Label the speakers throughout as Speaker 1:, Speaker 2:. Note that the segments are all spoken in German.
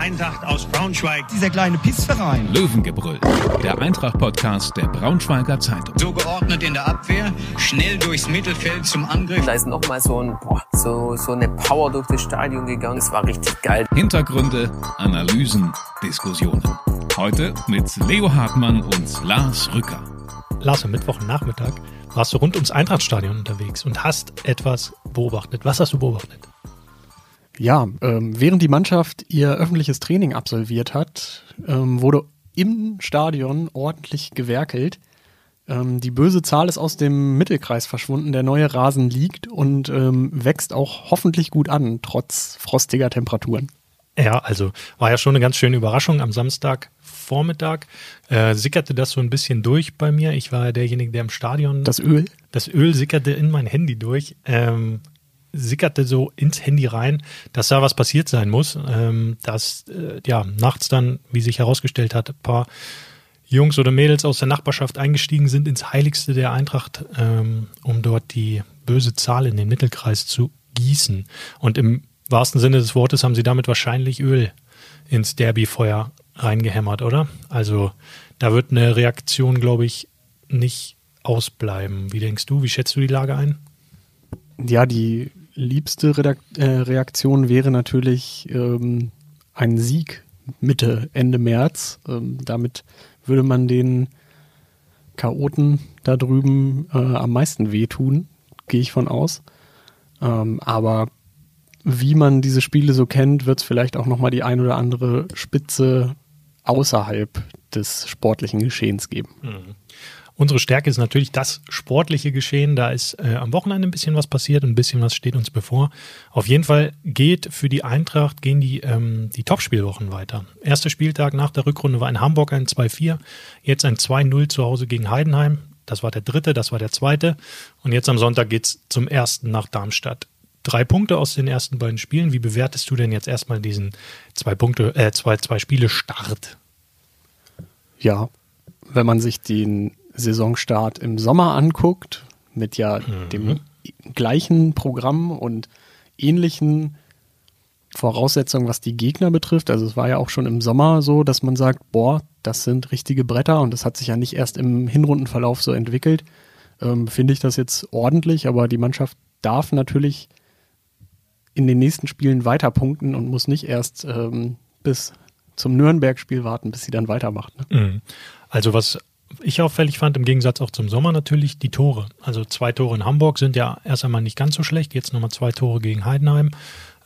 Speaker 1: Eintracht aus Braunschweig.
Speaker 2: Dieser kleine Pissverein.
Speaker 3: Löwengebrüll, der Eintracht-Podcast der Braunschweiger Zeitung.
Speaker 1: So geordnet in der Abwehr, schnell durchs Mittelfeld zum Angriff.
Speaker 4: Da ist nochmal so, ein, boah, so, so eine Power durch das Stadion gegangen. Es war richtig geil.
Speaker 3: Hintergründe, Analysen, Diskussionen. Heute mit Leo Hartmann und Lars Rücker.
Speaker 5: Lars, am Mittwochnachmittag warst du rund ums Eintrachtstadion unterwegs und hast etwas beobachtet. Was hast du beobachtet?
Speaker 6: Ja, ähm, während die Mannschaft ihr öffentliches Training absolviert hat, ähm, wurde im Stadion ordentlich gewerkelt. Ähm, die böse Zahl ist aus dem Mittelkreis verschwunden. Der neue Rasen liegt und ähm, wächst auch hoffentlich gut an, trotz frostiger Temperaturen.
Speaker 5: Ja, also war ja schon eine ganz schöne Überraschung. Am Samstagvormittag äh, sickerte das so ein bisschen durch bei mir. Ich war derjenige, der im Stadion.
Speaker 6: Das Öl?
Speaker 5: Das Öl sickerte in mein Handy durch. Ähm, sickerte so ins Handy rein, dass da was passiert sein muss. Ähm, dass äh, ja nachts dann, wie sich herausgestellt hat, ein paar Jungs oder Mädels aus der Nachbarschaft eingestiegen sind ins Heiligste der Eintracht, ähm, um dort die böse Zahl in den Mittelkreis zu gießen. Und im wahrsten Sinne des Wortes haben sie damit wahrscheinlich Öl ins Derbyfeuer reingehämmert, oder? Also da wird eine Reaktion, glaube ich, nicht ausbleiben. Wie denkst du? Wie schätzt du die Lage ein?
Speaker 6: Ja, die liebste Redakt äh, Reaktion wäre natürlich ähm, ein Sieg Mitte, Ende März. Ähm, damit würde man den Chaoten da drüben äh, am meisten wehtun, gehe ich von aus. Ähm, aber wie man diese Spiele so kennt, wird es vielleicht auch nochmal die ein oder andere Spitze außerhalb des sportlichen Geschehens geben.
Speaker 5: Mhm. Unsere Stärke ist natürlich das sportliche Geschehen. Da ist äh, am Wochenende ein bisschen was passiert und ein bisschen was steht uns bevor. Auf jeden Fall geht für die Eintracht, gehen die, ähm, die Topspielwochen weiter. Erster Spieltag nach der Rückrunde war in Hamburg ein 2-4, jetzt ein 2-0 zu Hause gegen Heidenheim. Das war der dritte, das war der zweite. Und jetzt am Sonntag geht's zum ersten nach Darmstadt. Drei Punkte aus den ersten beiden Spielen. Wie bewertest du denn jetzt erstmal diesen zwei Punkte, äh, zwei, zwei Spiele Start?
Speaker 6: Ja, wenn man sich den Saisonstart im Sommer anguckt, mit ja mhm. dem gleichen Programm und ähnlichen Voraussetzungen, was die Gegner betrifft. Also es war ja auch schon im Sommer so, dass man sagt, boah, das sind richtige Bretter und das hat sich ja nicht erst im Hinrundenverlauf so entwickelt. Ähm, Finde ich das jetzt ordentlich, aber die Mannschaft darf natürlich in den nächsten Spielen weiter punkten und muss nicht erst ähm, bis zum Nürnberg-Spiel warten, bis sie dann weitermacht.
Speaker 5: Ne? Mhm. Also was ich auffällig fand, im Gegensatz auch zum Sommer natürlich, die Tore. Also zwei Tore in Hamburg sind ja erst einmal nicht ganz so schlecht, jetzt nochmal zwei Tore gegen Heidenheim.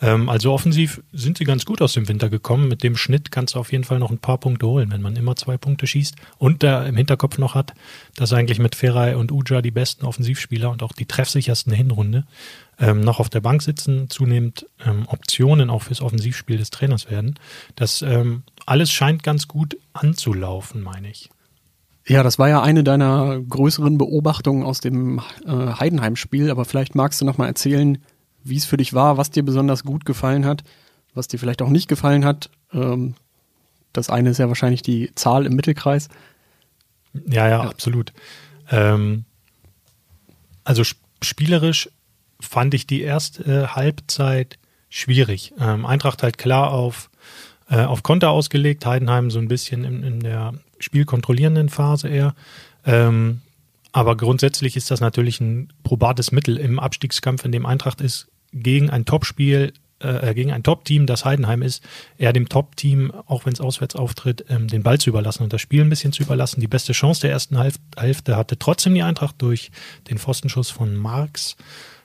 Speaker 5: Ähm, also offensiv sind sie ganz gut aus dem Winter gekommen. Mit dem Schnitt kannst du auf jeden Fall noch ein paar Punkte holen, wenn man immer zwei Punkte schießt und da im Hinterkopf noch hat, dass eigentlich mit Feray und Uja die besten Offensivspieler und auch die treffsichersten Hinrunde ähm, noch auf der Bank sitzen, zunehmend ähm, Optionen auch fürs Offensivspiel des Trainers werden. Das ähm, alles scheint ganz gut anzulaufen, meine ich.
Speaker 6: Ja, das war ja eine deiner größeren Beobachtungen aus dem äh, Heidenheim-Spiel, aber vielleicht magst du noch mal erzählen, wie es für dich war, was dir besonders gut gefallen hat, was dir vielleicht auch nicht gefallen hat. Ähm, das eine ist ja wahrscheinlich die Zahl im Mittelkreis.
Speaker 5: Ja, ja, ja. absolut. Ähm, also sp spielerisch fand ich die erste Halbzeit schwierig. Ähm, Eintracht halt klar auf, äh, auf Konter ausgelegt, Heidenheim so ein bisschen in, in der spielkontrollierenden Phase eher. Ähm, aber grundsätzlich ist das natürlich ein probates Mittel im Abstiegskampf, in dem Eintracht ist, gegen ein Topspiel, äh, gegen ein Top-Team, das Heidenheim ist, eher dem Top-Team, auch wenn es auswärts auftritt, ähm, den Ball zu überlassen und das Spiel ein bisschen zu überlassen. Die beste Chance der ersten Hälfte hatte trotzdem die Eintracht durch den Pfostenschuss von Marx.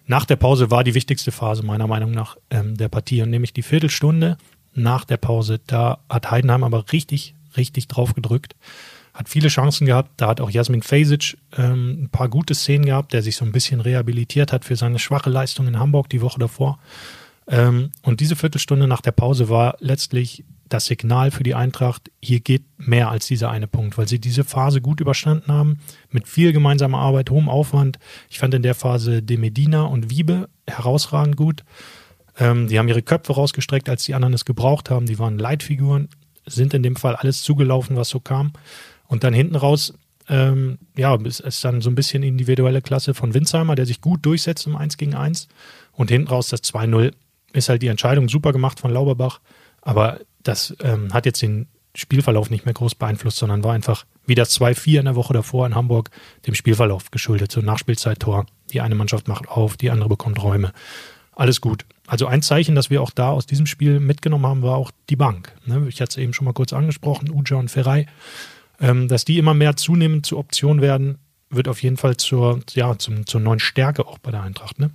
Speaker 5: Nach der Pause war die wichtigste Phase meiner Meinung nach ähm, der Partie und nämlich die Viertelstunde nach der Pause. Da hat Heidenheim aber richtig richtig drauf gedrückt. Hat viele Chancen gehabt. Da hat auch Jasmin Fejsic ähm, ein paar gute Szenen gehabt, der sich so ein bisschen rehabilitiert hat für seine schwache Leistung in Hamburg die Woche davor. Ähm, und diese Viertelstunde nach der Pause war letztlich das Signal für die Eintracht, hier geht mehr als dieser eine Punkt, weil sie diese Phase gut überstanden haben, mit viel gemeinsamer Arbeit, hohem Aufwand. Ich fand in der Phase De Medina und Wiebe herausragend gut. Ähm, die haben ihre Köpfe rausgestreckt, als die anderen es gebraucht haben. Die waren Leitfiguren sind in dem Fall alles zugelaufen, was so kam. Und dann hinten raus, ähm, ja, ist, ist dann so ein bisschen individuelle Klasse von Winsheimer, der sich gut durchsetzt im 1 gegen 1. Und hinten raus das 2-0 ist halt die Entscheidung super gemacht von Lauberbach. Aber das ähm, hat jetzt den Spielverlauf nicht mehr groß beeinflusst, sondern war einfach wie das 2-4 in der Woche davor in Hamburg dem Spielverlauf geschuldet. So Nachspielzeit-Tor. Die eine Mannschaft macht auf, die andere bekommt Räume. Alles gut. Also ein Zeichen, das wir auch da aus diesem Spiel mitgenommen haben, war auch die Bank. Ne? Ich hatte es eben schon mal kurz angesprochen, Uja und Ferrei. Ähm, dass die immer mehr zunehmend zur Option werden, wird auf jeden Fall zur, ja, zum, zur neuen Stärke auch bei der Eintracht. Ne?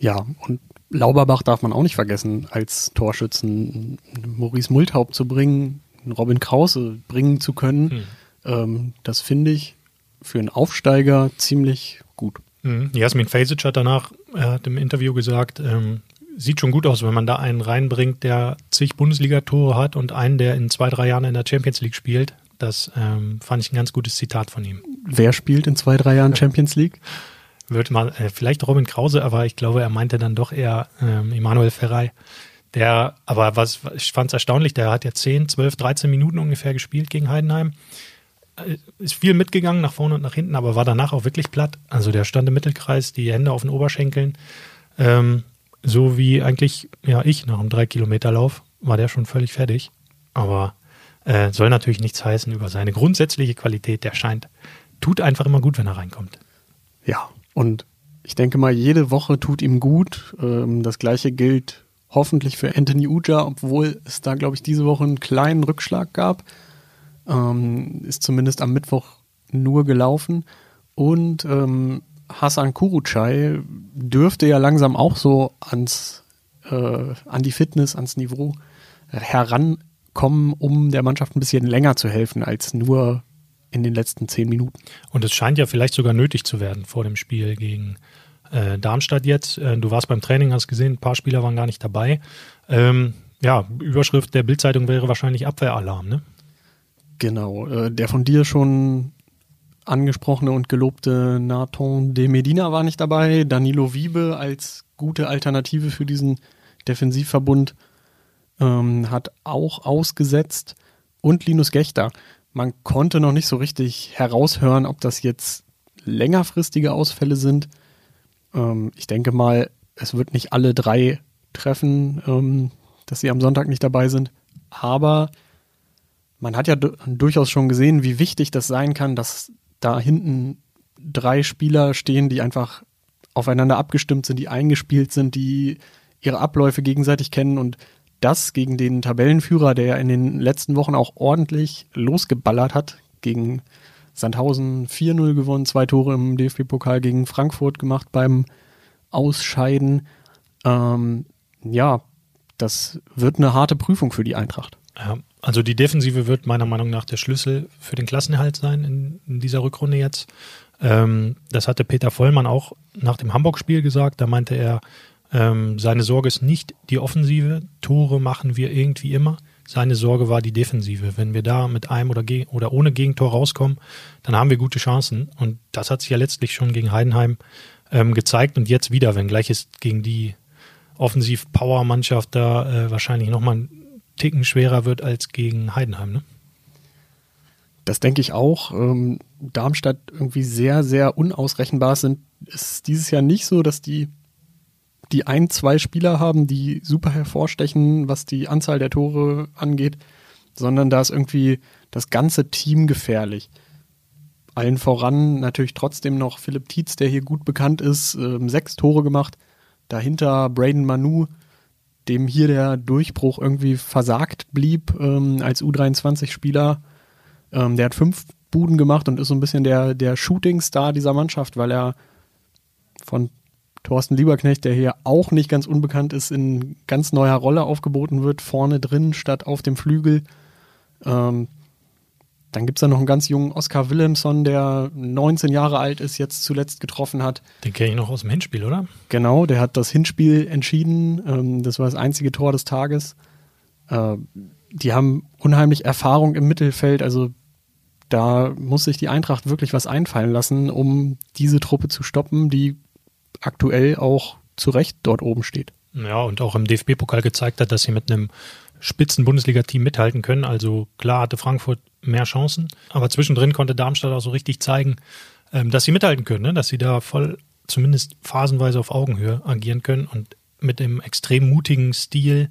Speaker 6: Ja, und Lauberbach darf man auch nicht vergessen, als Torschützen Maurice Multhaupt zu bringen, Robin Krause bringen zu können. Hm. Ähm, das finde ich für einen Aufsteiger ziemlich gut.
Speaker 5: Mhm. Jasmin Fejsic hat danach, er hat im Interview gesagt, ähm, sieht schon gut aus, wenn man da einen reinbringt, der zig Bundesligatore hat und einen, der in zwei, drei Jahren in der Champions League spielt. Das ähm, fand ich ein ganz gutes Zitat von ihm.
Speaker 6: Wer spielt in zwei, drei Jahren Champions League?
Speaker 5: Wird mal, äh, vielleicht Robin Krause, aber ich glaube, er meinte dann doch eher ähm, Emanuel Ferrei. Der, aber was, ich fand es erstaunlich, der hat ja 10, 12, 13 Minuten ungefähr gespielt gegen Heidenheim. Äh, ist viel mitgegangen, nach vorne und nach hinten, aber war danach auch wirklich platt. Also der stand im Mittelkreis, die Hände auf den Oberschenkeln. Ähm, so wie eigentlich, ja, ich nach einem 3-Kilometer-Lauf war der schon völlig fertig. Aber äh, soll natürlich nichts heißen über seine grundsätzliche Qualität. Der scheint, tut einfach immer gut, wenn er reinkommt.
Speaker 6: Ja, und ich denke mal, jede Woche tut ihm gut. Ähm, das gleiche gilt hoffentlich für Anthony Uja, obwohl es da, glaube ich, diese Woche einen kleinen Rückschlag gab. Ähm, ist zumindest am Mittwoch nur gelaufen. Und ähm, Hassan Kurucay dürfte ja langsam auch so ans, äh, an die Fitness, ans Niveau herankommen, um der Mannschaft ein bisschen länger zu helfen als nur in den letzten zehn Minuten.
Speaker 5: Und es scheint ja vielleicht sogar nötig zu werden vor dem Spiel gegen äh, Darmstadt jetzt. Äh, du warst beim Training, hast gesehen, ein paar Spieler waren gar nicht dabei. Ähm, ja, Überschrift der Bildzeitung wäre wahrscheinlich Abwehralarm, ne?
Speaker 6: Genau, äh, der von dir schon angesprochene und gelobte Nathan de Medina war nicht dabei. Danilo Wiebe als gute Alternative für diesen Defensivverbund ähm, hat auch ausgesetzt. Und Linus Gechter. Man konnte noch nicht so richtig heraushören, ob das jetzt längerfristige Ausfälle sind. Ähm, ich denke mal, es wird nicht alle drei treffen, ähm, dass sie am Sonntag nicht dabei sind. Aber man hat ja durchaus schon gesehen, wie wichtig das sein kann, dass da hinten drei Spieler stehen, die einfach aufeinander abgestimmt sind, die eingespielt sind, die ihre Abläufe gegenseitig kennen und das gegen den Tabellenführer, der in den letzten Wochen auch ordentlich losgeballert hat, gegen Sandhausen 4-0 gewonnen, zwei Tore im DFB-Pokal gegen Frankfurt gemacht beim Ausscheiden. Ähm, ja, das wird eine harte Prüfung für die Eintracht.
Speaker 5: Ja, also die Defensive wird meiner Meinung nach der Schlüssel für den Klassenerhalt sein in, in dieser Rückrunde jetzt. Ähm, das hatte Peter Vollmann auch nach dem Hamburg-Spiel gesagt. Da meinte er, ähm, seine Sorge ist nicht die Offensive. Tore machen wir irgendwie immer. Seine Sorge war die Defensive. Wenn wir da mit einem oder, oder ohne Gegentor rauskommen, dann haben wir gute Chancen. Und das hat sich ja letztlich schon gegen Heidenheim ähm, gezeigt und jetzt wieder, wenngleich es gegen die Offensiv-Power-Mannschaft da äh, wahrscheinlich nochmal Ticken schwerer wird als gegen Heidenheim, ne?
Speaker 6: Das denke ich auch. Ähm, Darmstadt irgendwie sehr, sehr unausrechenbar sind. Es ist dieses Jahr nicht so, dass die, die ein, zwei Spieler haben, die super hervorstechen, was die Anzahl der Tore angeht, sondern da ist irgendwie das ganze Team gefährlich. Allen voran natürlich trotzdem noch Philipp Tietz, der hier gut bekannt ist, ähm, sechs Tore gemacht. Dahinter Braden Manu, dem hier der Durchbruch irgendwie versagt blieb ähm, als U23-Spieler. Ähm, der hat fünf Buden gemacht und ist so ein bisschen der, der Shooting-Star dieser Mannschaft, weil er von Thorsten Lieberknecht, der hier auch nicht ganz unbekannt ist, in ganz neuer Rolle aufgeboten wird, vorne drin statt auf dem Flügel. Ähm, dann gibt es da noch einen ganz jungen Oscar Willemson, der 19 Jahre alt ist, jetzt zuletzt getroffen hat.
Speaker 5: Den kenne ich noch aus dem Hinspiel, oder?
Speaker 6: Genau, der hat das Hinspiel entschieden. Ähm, das war das einzige Tor des Tages. Äh, die haben unheimlich Erfahrung im Mittelfeld. Also da muss sich die Eintracht wirklich was einfallen lassen, um diese Truppe zu stoppen, die aktuell auch zu Recht dort oben steht.
Speaker 5: Ja, und auch im DFB-Pokal gezeigt hat, dass sie mit einem Spitzen-Bundesliga-Team mithalten können. Also klar hatte Frankfurt mehr Chancen, aber zwischendrin konnte Darmstadt auch so richtig zeigen, ähm, dass sie mithalten können, ne? dass sie da voll zumindest phasenweise auf Augenhöhe agieren können und mit dem extrem mutigen Stil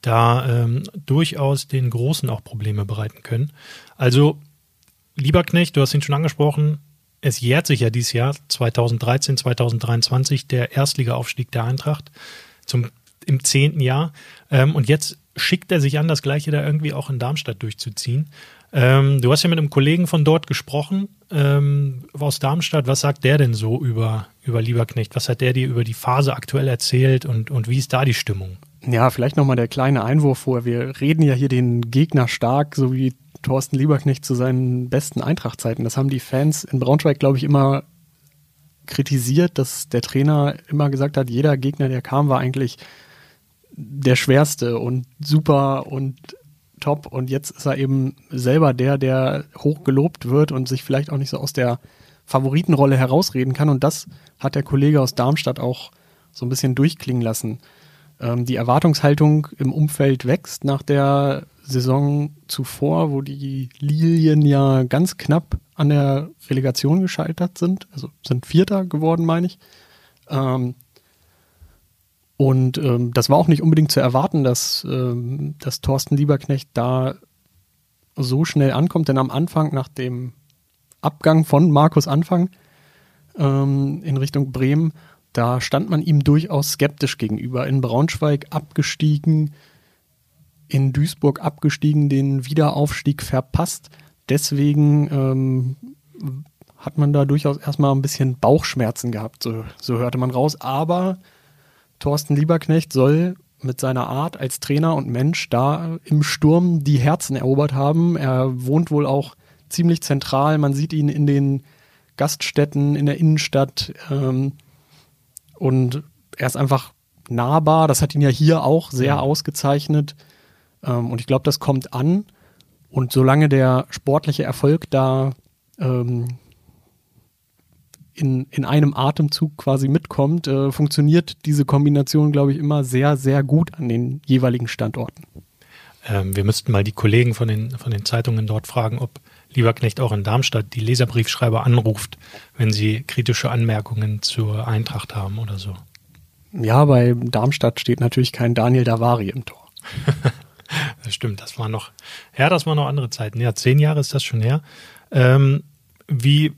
Speaker 5: da ähm, durchaus den Großen auch Probleme bereiten können. Also, lieber Knecht, du hast ihn schon angesprochen, es jährt sich ja dieses Jahr 2013, 2023 der Erstligaaufstieg der Eintracht zum im zehnten Jahr. Ähm, und jetzt schickt er sich an, das Gleiche da irgendwie auch in Darmstadt durchzuziehen. Ähm, du hast ja mit einem Kollegen von dort gesprochen, ähm, aus Darmstadt. Was sagt der denn so über, über Lieberknecht? Was hat der dir über die Phase aktuell erzählt und, und wie ist da die Stimmung?
Speaker 6: Ja, vielleicht nochmal der kleine Einwurf vor. Wir reden ja hier den Gegner stark, so wie Thorsten Lieberknecht zu seinen besten Eintrachtzeiten. Das haben die Fans in Braunschweig, glaube ich, immer kritisiert, dass der Trainer immer gesagt hat, jeder Gegner, der kam, war eigentlich der schwerste und super und top. Und jetzt ist er eben selber der, der hoch gelobt wird und sich vielleicht auch nicht so aus der Favoritenrolle herausreden kann. Und das hat der Kollege aus Darmstadt auch so ein bisschen durchklingen lassen. Ähm, die Erwartungshaltung im Umfeld wächst nach der Saison zuvor, wo die Lilien ja ganz knapp an der Relegation gescheitert sind. Also sind Vierter geworden, meine ich. Ähm, und ähm, das war auch nicht unbedingt zu erwarten, dass, ähm, dass Thorsten Lieberknecht da so schnell ankommt, denn am Anfang, nach dem Abgang von Markus Anfang ähm, in Richtung Bremen, da stand man ihm durchaus skeptisch gegenüber. In Braunschweig abgestiegen, in Duisburg abgestiegen, den Wiederaufstieg verpasst. Deswegen ähm, hat man da durchaus erstmal ein bisschen Bauchschmerzen gehabt, so, so hörte man raus. Aber Thorsten Lieberknecht soll mit seiner Art als Trainer und Mensch da im Sturm die Herzen erobert haben. Er wohnt wohl auch ziemlich zentral. Man sieht ihn in den Gaststätten in der Innenstadt. Ähm, und er ist einfach nahbar. Das hat ihn ja hier auch sehr ja. ausgezeichnet. Ähm, und ich glaube, das kommt an. Und solange der sportliche Erfolg da ähm, in, in einem Atemzug quasi mitkommt, äh, funktioniert diese Kombination, glaube ich, immer sehr, sehr gut an den jeweiligen Standorten.
Speaker 5: Ähm, wir müssten mal die Kollegen von den, von den Zeitungen dort fragen, ob Lieberknecht auch in Darmstadt die Leserbriefschreiber anruft, wenn sie kritische Anmerkungen zur Eintracht haben oder so.
Speaker 6: Ja, bei Darmstadt steht natürlich kein Daniel Davari im Tor.
Speaker 5: das stimmt, das war noch, ja, das waren noch andere Zeiten. Ja, zehn Jahre ist das schon her. Ähm, wie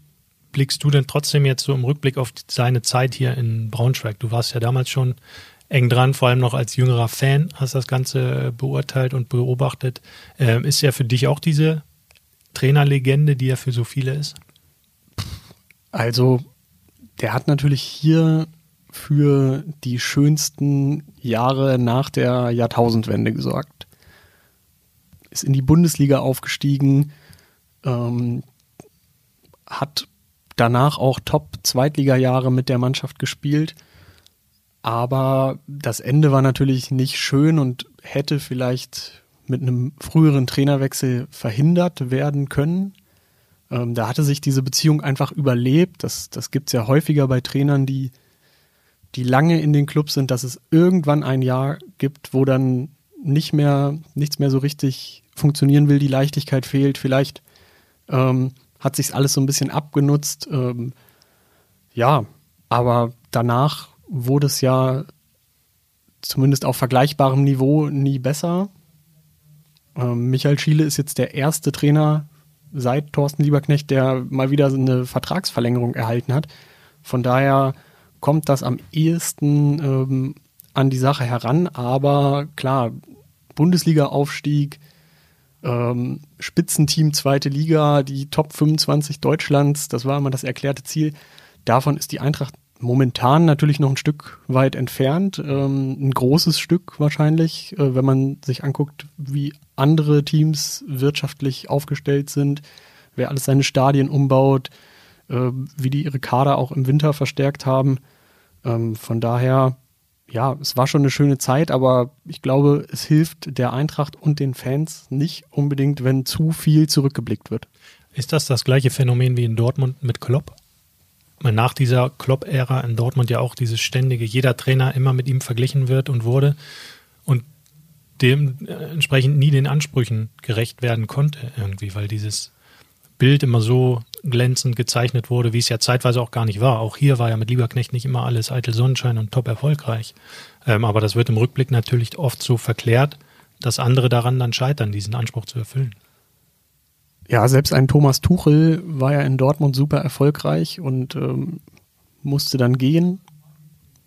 Speaker 5: blickst du denn trotzdem jetzt so im Rückblick auf seine Zeit hier in Braunschweig? Du warst ja damals schon eng dran, vor allem noch als jüngerer Fan, hast das Ganze beurteilt und beobachtet. Ähm, ist er für dich auch diese Trainerlegende, die er für so viele ist?
Speaker 6: Also, der hat natürlich hier für die schönsten Jahre nach der Jahrtausendwende gesorgt. Ist in die Bundesliga aufgestiegen, ähm, hat danach auch Top-Zweitliga-Jahre mit der Mannschaft gespielt. Aber das Ende war natürlich nicht schön und hätte vielleicht mit einem früheren Trainerwechsel verhindert werden können. Ähm, da hatte sich diese Beziehung einfach überlebt. Das, das gibt es ja häufiger bei Trainern, die, die lange in den Clubs sind, dass es irgendwann ein Jahr gibt, wo dann nicht mehr, nichts mehr so richtig funktionieren will, die Leichtigkeit fehlt. Vielleicht ähm, hat sich alles so ein bisschen abgenutzt. Ähm, ja, aber danach wurde es ja zumindest auf vergleichbarem Niveau nie besser. Ähm, Michael Schiele ist jetzt der erste Trainer seit Thorsten Lieberknecht, der mal wieder eine Vertragsverlängerung erhalten hat. Von daher kommt das am ehesten ähm, an die Sache heran. Aber klar, Bundesliga-Aufstieg, ähm, Spitzenteam zweite Liga, die Top 25 Deutschlands, das war immer das erklärte Ziel. Davon ist die Eintracht momentan natürlich noch ein Stück weit entfernt, ähm, ein großes Stück wahrscheinlich, äh, wenn man sich anguckt, wie andere Teams wirtschaftlich aufgestellt sind, wer alles seine Stadien umbaut, äh, wie die ihre Kader auch im Winter verstärkt haben. Ähm, von daher ja, es war schon eine schöne Zeit, aber ich glaube, es hilft der Eintracht und den Fans nicht unbedingt, wenn zu viel zurückgeblickt wird.
Speaker 5: Ist das das gleiche Phänomen wie in Dortmund mit Klopp? Nach dieser Klopp-Ära in Dortmund ja auch dieses ständige, jeder Trainer immer mit ihm verglichen wird und wurde und dementsprechend nie den Ansprüchen gerecht werden konnte irgendwie, weil dieses Bild immer so glänzend gezeichnet wurde, wie es ja zeitweise auch gar nicht war. Auch hier war ja mit Lieberknecht nicht immer alles eitel Sonnenschein und top erfolgreich. Ähm, aber das wird im Rückblick natürlich oft so verklärt. dass andere daran dann scheitern, diesen Anspruch zu erfüllen.
Speaker 6: Ja, selbst ein Thomas Tuchel war ja in Dortmund super erfolgreich und ähm, musste dann gehen.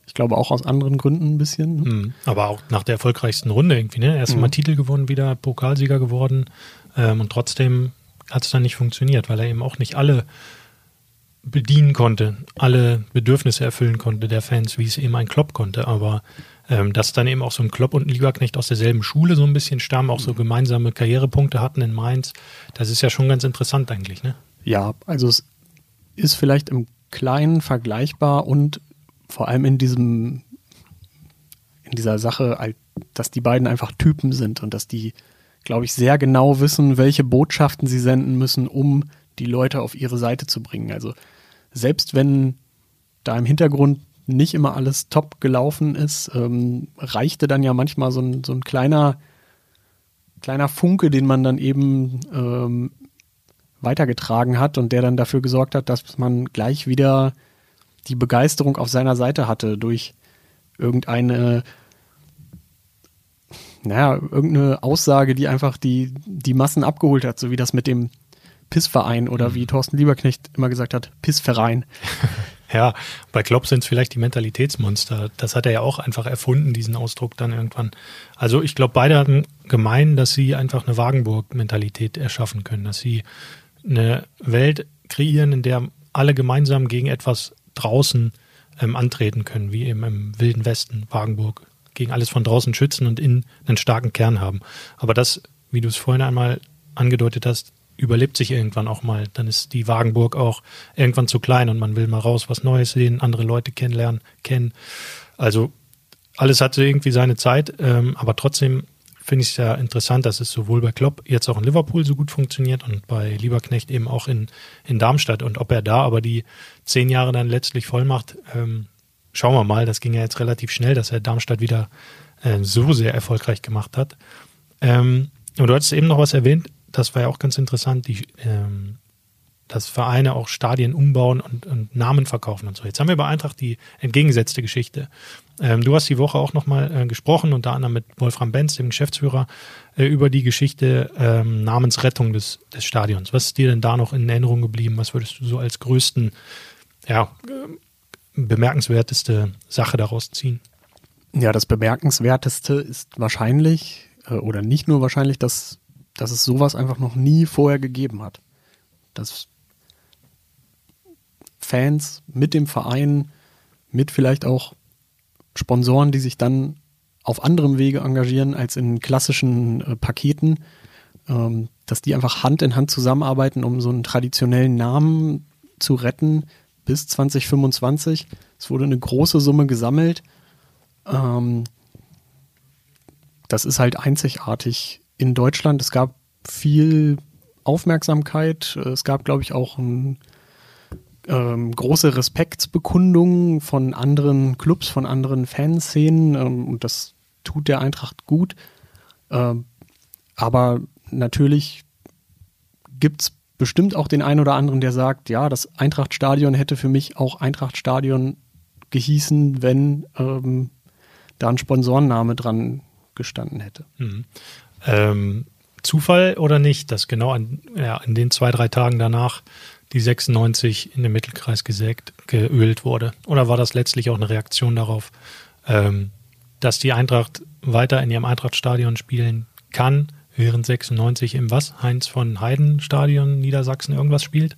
Speaker 6: Ich glaube auch aus anderen Gründen ein bisschen.
Speaker 5: Mhm. Aber auch nach der erfolgreichsten Runde irgendwie, ne? Erst mhm. Titel gewonnen, wieder Pokalsieger geworden ähm, und trotzdem hat es dann nicht funktioniert, weil er eben auch nicht alle bedienen konnte, alle Bedürfnisse erfüllen konnte der Fans, wie es eben ein Klopp konnte. Aber ähm, dass dann eben auch so ein Klopp und ein Lieberknecht aus derselben Schule so ein bisschen stammen, auch so gemeinsame Karrierepunkte hatten in Mainz, das ist ja schon ganz interessant eigentlich, ne?
Speaker 6: Ja, also es ist vielleicht im Kleinen vergleichbar und vor allem in diesem, in dieser Sache, dass die beiden einfach Typen sind und dass die, glaube ich, sehr genau wissen, welche Botschaften sie senden müssen, um die Leute auf ihre Seite zu bringen. Also selbst wenn da im Hintergrund nicht immer alles top gelaufen ist, ähm, reichte dann ja manchmal so ein, so ein kleiner, kleiner Funke, den man dann eben ähm, weitergetragen hat und der dann dafür gesorgt hat, dass man gleich wieder die Begeisterung auf seiner Seite hatte durch irgendeine, naja, irgendeine Aussage, die einfach die, die Massen abgeholt hat, so wie das mit dem Pissverein oder wie Thorsten Lieberknecht immer gesagt hat, Pissverein.
Speaker 5: Ja, bei Klopp sind es vielleicht die Mentalitätsmonster. Das hat er ja auch einfach erfunden, diesen Ausdruck dann irgendwann. Also ich glaube, beide hatten gemein, dass sie einfach eine Wagenburg-Mentalität erschaffen können, dass sie eine Welt kreieren, in der alle gemeinsam gegen etwas draußen ähm, antreten können, wie eben im Wilden Westen, Wagenburg, gegen alles von draußen schützen und innen einen starken Kern haben. Aber das, wie du es vorhin einmal angedeutet hast, überlebt sich irgendwann auch mal. Dann ist die Wagenburg auch irgendwann zu klein und man will mal raus, was Neues sehen, andere Leute kennenlernen, kennen. Also alles hatte irgendwie seine Zeit, ähm, aber trotzdem finde ich es ja interessant, dass es sowohl bei Klopp jetzt auch in Liverpool so gut funktioniert und bei Lieberknecht eben auch in, in Darmstadt. Und ob er da aber die zehn Jahre dann letztlich voll macht, ähm, schauen wir mal. Das ging ja jetzt relativ schnell, dass er Darmstadt wieder äh, so sehr erfolgreich gemacht hat. Ähm, und du hattest eben noch was erwähnt, das war ja auch ganz interessant, die, ähm, dass Vereine auch Stadien umbauen und, und, Namen verkaufen und so. Jetzt haben wir bei Eintracht die entgegengesetzte Geschichte. Ähm, du hast die Woche auch nochmal äh, gesprochen, unter anderem mit Wolfram Benz, dem Geschäftsführer, äh, über die Geschichte ähm, Namensrettung des, des Stadions. Was ist dir denn da noch in Erinnerung geblieben? Was würdest du so als größten, ja, bemerkenswerteste Sache daraus ziehen?
Speaker 6: Ja, das bemerkenswerteste ist wahrscheinlich, äh, oder nicht nur wahrscheinlich, dass dass es sowas einfach noch nie vorher gegeben hat. Dass Fans mit dem Verein, mit vielleicht auch Sponsoren, die sich dann auf anderem Wege engagieren als in klassischen äh, Paketen, ähm, dass die einfach Hand in Hand zusammenarbeiten, um so einen traditionellen Namen zu retten bis 2025. Es wurde eine große Summe gesammelt. Ähm, das ist halt einzigartig in Deutschland. Es gab viel Aufmerksamkeit. Es gab, glaube ich, auch ein, ähm, große Respektsbekundungen von anderen Clubs, von anderen Fanszenen. Ähm, und das tut der Eintracht gut. Ähm, aber natürlich gibt es bestimmt auch den einen oder anderen, der sagt, ja, das Eintrachtstadion hätte für mich auch Eintrachtstadion gehießen, wenn ähm, da ein Sponsorenname dran gestanden hätte.
Speaker 5: Mhm. Ähm, Zufall oder nicht, dass genau an, ja, in den zwei, drei Tagen danach die 96 in den Mittelkreis gesägt, geölt wurde? Oder war das letztlich auch eine Reaktion darauf, ähm, dass die Eintracht weiter in ihrem Eintrachtstadion spielen kann, während 96 im was? Heinz von Heiden Stadion Niedersachsen irgendwas spielt?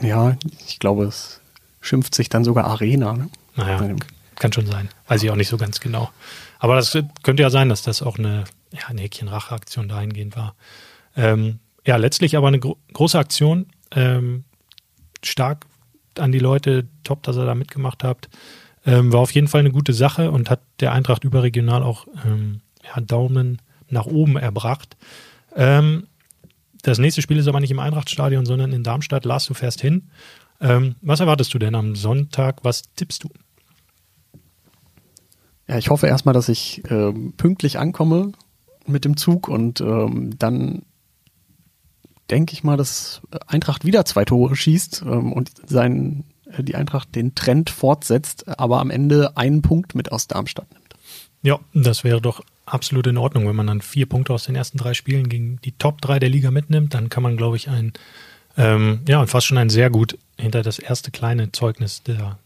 Speaker 6: Ja, ich glaube, es schimpft sich dann sogar Arena. Ne?
Speaker 5: Naja, kann schon sein. Weiß ich auch nicht so ganz genau. Aber das könnte ja sein, dass das auch eine, ja, eine Häkchen-Rache-Aktion dahingehend war. Ähm, ja, letztlich aber eine gro große Aktion. Ähm, stark an die Leute, top, dass ihr da mitgemacht habt. Ähm, war auf jeden Fall eine gute Sache und hat der Eintracht überregional auch ähm, ja, Daumen nach oben erbracht. Ähm, das nächste Spiel ist aber nicht im Eintrachtstadion, sondern in Darmstadt. Lars, du fährst hin. Ähm, was erwartest du denn am Sonntag? Was tippst du?
Speaker 6: Ja, ich hoffe erstmal, dass ich ähm, pünktlich ankomme mit dem Zug und ähm, dann denke ich mal, dass Eintracht wieder zwei Tore schießt ähm, und sein, äh, die Eintracht den Trend fortsetzt, aber am Ende einen Punkt mit aus Darmstadt nimmt.
Speaker 5: Ja, das wäre doch absolut in Ordnung. Wenn man dann vier Punkte aus den ersten drei Spielen gegen die Top 3 der Liga mitnimmt, dann kann man, glaube ich, ein, ähm, ja, fast schon ein sehr gut hinter das erste kleine Zeugnis der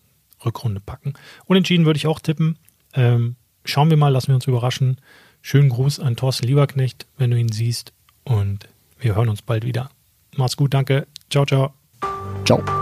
Speaker 5: Rückrunde packen. Unentschieden würde ich auch tippen. Ähm, schauen wir mal, lassen wir uns überraschen. Schönen Gruß an Thorsten Lieberknecht, wenn du ihn siehst. Und wir hören uns bald wieder. Mach's gut, danke. Ciao, ciao.
Speaker 6: Ciao.